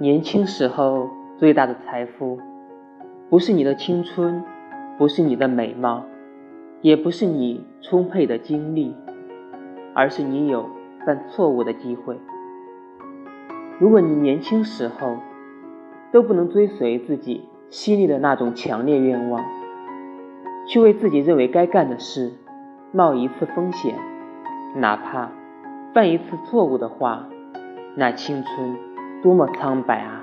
年轻时候最大的财富，不是你的青春，不是你的美貌，也不是你充沛的精力，而是你有犯错误的机会。如果你年轻时候都不能追随自己心里的那种强烈愿望，去为自己认为该干的事冒一次风险，哪怕犯一次错误的话，那青春。多么苍白啊！